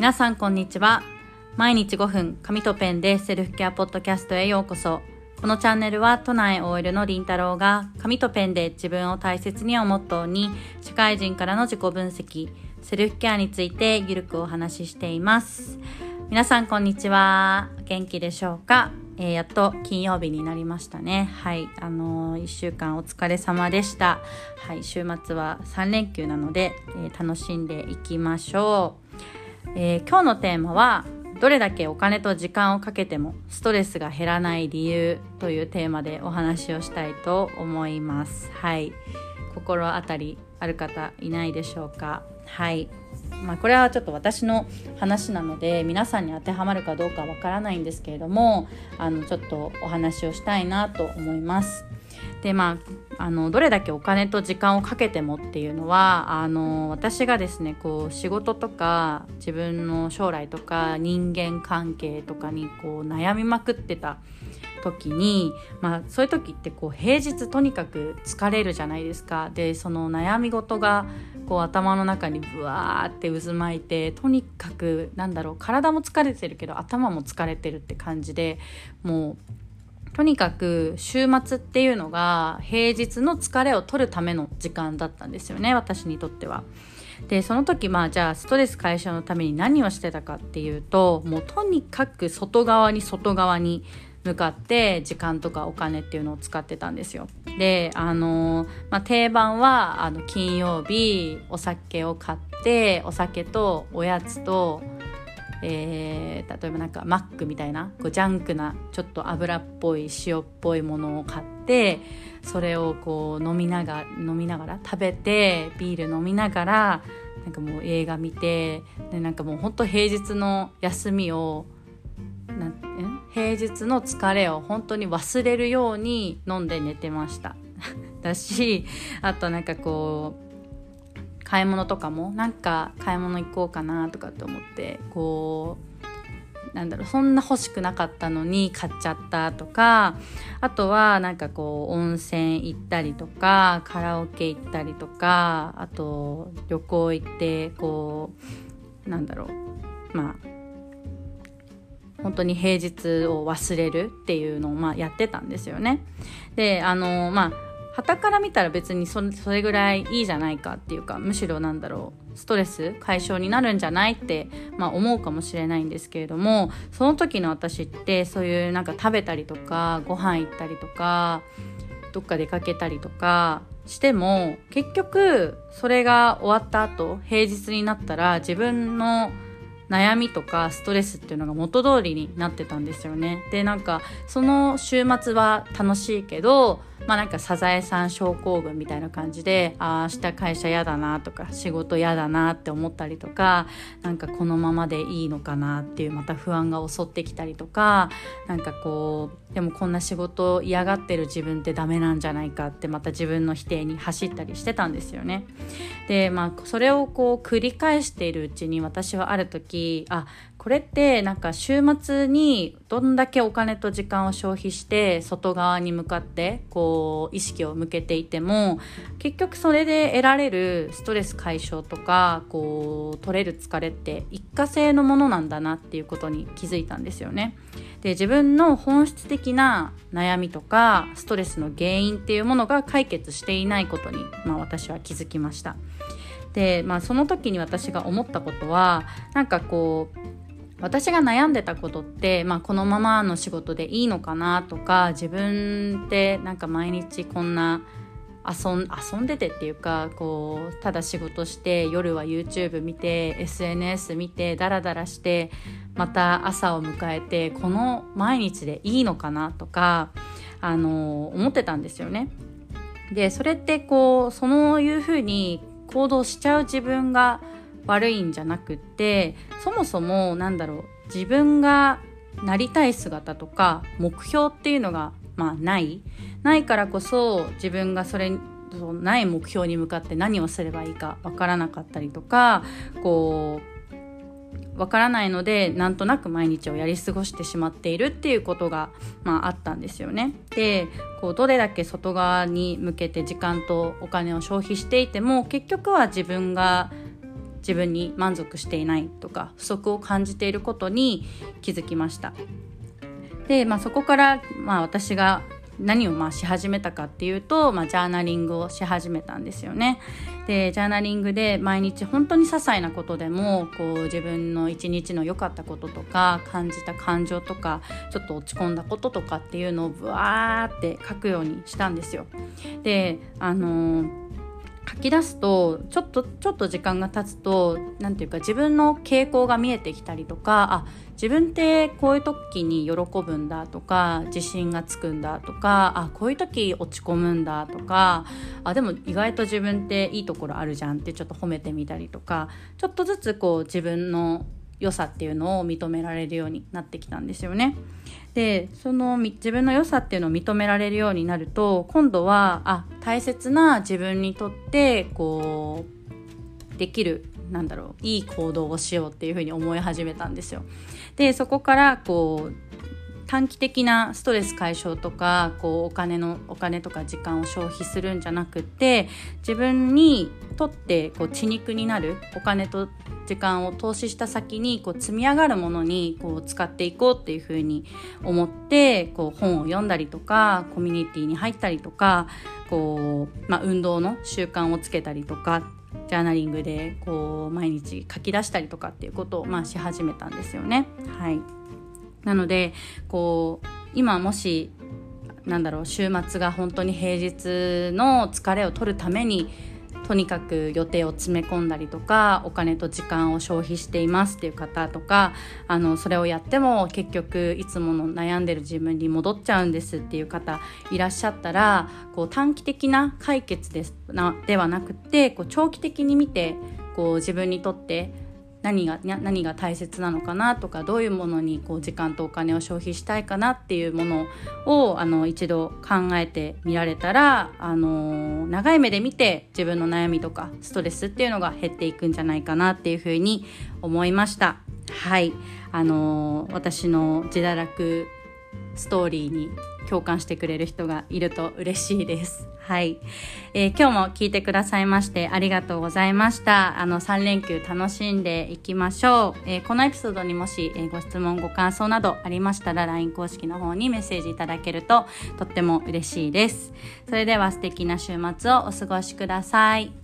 皆さんこんにちは。毎日5分紙とペンでセルフケアポッドキャストへようこそ。このチャンネルは都内 OL のりんたろうが紙とペンで自分を大切にをモットーに社会人からの自己分析セルフケアについてゆるくお話ししています。皆さんこんにちは。元気でしょうか、えー、やっと金曜日になりましたね。はい。あのー、1週間お疲れ様でした。はい。週末は3連休なので、えー、楽しんでいきましょう。えー、今日のテーマはどれだけお金と時間をかけてもストレスが減らない理由というテーマでお話をしたいと思います。はい。心当たりある方いないでしょうか？はい。まあ、これはちょっと私の話なので皆さんに当てはまるかどうかわからないんですけれどもあのちょっとお話をしたいなと思います。でまあ、あのどれだけお金と時間をかけてもっていうのはあの私がですねこう仕事とか自分の将来とか人間関係とかにこう悩みまくってた時に、まあ、そういう時ってこう平日とにかく疲れるじゃないですかでその悩み事がこう頭の中にブワーって渦巻いてとにかくなんだろう体も疲れてるけど頭も疲れてるって感じでもうとにかく週末っていうのが平日の疲れを取るための時間だったんですよね私にとっては。でその時まあじゃあストレス解消のために何をしてたかっていうともうとにかく外側に外側に向かって時間とかお金っていうのを使ってたんですよ。であの、まあ、定番はあの金曜日お酒を買ってお酒とおやつとえー、例えばなんかマックみたいなこうジャンクなちょっと油っぽい塩っぽいものを買ってそれをこう飲みながら飲みながら食べてビール飲みながらなんかもう映画見てでなんかもうほんと平日の休みを平日の疲れを本当に忘れるように飲んで寝てました。だしあとなんかこう買い物とかもなんか買い物行こうかなとかって思ってこうなんだろうそんな欲しくなかったのに買っちゃったとかあとはなんかこう温泉行ったりとかカラオケ行ったりとかあと旅行行ってこうなんだろうまあ本当に平日を忘れるっていうのをまあやってたんですよね。であのまあ傍から見たら別にそれぐらいいいじゃないかっていうかむしろなんだろうストレス解消になるんじゃないって、まあ、思うかもしれないんですけれどもその時の私ってそういうなんか食べたりとかご飯行ったりとかどっか出かけたりとかしても結局それが終わった後平日になったら自分の悩みとかストレスっていうのが元通りになってたんですよね。でなんかその週末は楽しいけどまあなんかサザエさん症候群みたいな感じでああ明日会社嫌だなとか仕事嫌だなって思ったりとかなんかこのままでいいのかなっていうまた不安が襲ってきたりとかなんかこうでもこんな仕事嫌がってる自分ってダメなんじゃないかってまた自分の否定に走ったりしてたんですよね。でまあそれをこう繰り返しているうちに私はある時あこれってなんか週末にどんだけお金と時間を消費して外側に向かってこう意識を向けていても結局それで得られるストレス解消とかこう取れる疲れって一過性のものなんだなっていうことに気づいたんですよね。で自分の本質的な悩みとかストレスの原因っていうものが解決していないことに、まあ、私は気づきました。で、まあ、その時に私が思ったことはなんかこう私が悩んでたことって、まあ、このままの仕事でいいのかなとか自分ってなんか毎日こんな遊ん遊んでてっていうかこうただ仕事して夜は YouTube 見て SNS 見てダラダラしてまた朝を迎えてこの毎日でいいのかなとかあの思ってたんですよね。でそれってこうそういうふうに行動しちゃう自分が悪いんじゃなくってそもそもなんだろう自分がなりたい姿とか目標っていうのがまあないないからこそ自分がそれない目標に向かって何をすればいいかわからなかったりとかこうわからないのでなんとなく毎日をやり過ごしてしまっているっていうことが、まあ、あったんですよね。でこうどれだけ外側に向けて時間とお金を消費していても結局は自分が自分に満足していないとか不足を感じていることに気づきましたで、まあ、そこから、まあ、私が何をまあし始めたかっていうと、まあ、ジャーナリングをし始めたんですよね。でジャーナリングで毎日本当に些細なことでもこう自分の一日の良かったこととか感じた感情とかちょっと落ち込んだこととかっていうのをブワーって書くようにしたんですよ。であのー書き出すとちょっとちょっと時間が経つと何て言うか自分の傾向が見えてきたりとかあ自分ってこういう時に喜ぶんだとか自信がつくんだとかあこういう時落ち込むんだとかあでも意外と自分っていいところあるじゃんってちょっと褒めてみたりとかちょっとずつこう自分の良さっていうのを認められるようになってきたんですよね。でその自分の良さっていうのを認められるようになると今度はあ大切な自分にとってこうできるなんだろういい行動をしようっていうふうに思い始めたんですよ。でそこからこう短期的なストレス解消とかこうお金のお金とか時間を消費するんじゃなくて自分にとってこう血肉になるお金と時間を投資した先にこう積み上がるものにこう使っていこうっていうふうに思ってこう本を読んだりとかコミュニティに入ったりとかこう、まあ、運動の習慣をつけたりとかジャーナリングでこう毎日書き出したりとかっていうことをまあし始めたんですよね。はいなのでこう今もしなんだろう週末が本当に平日の疲れを取るためにとにかく予定を詰め込んだりとかお金と時間を消費していますっていう方とかあのそれをやっても結局いつもの悩んでる自分に戻っちゃうんですっていう方いらっしゃったらこう短期的な解決ですなではなくてこう長期的に見てこう自分にとって何が何が大切なのかなとかどういうものにこう時間とお金を消費したいかなっていうものをあの一度考えてみられたらあの長い目で見て自分の悩みとかストレスっていうのが減っていくんじゃないかなっていうふうに思いました。はいあの私の自堕落ストーリーに共感してくれる人がいると嬉しいです。はい、えー、今日も聞いてくださいましてありがとうございました。あの3連休楽しんでいきましょう。えー、このエピソードにもし、えー、ご質問ご感想などありましたら LINE 公式の方にメッセージいただけるととっても嬉しいです。それでは素敵な週末をお過ごしください。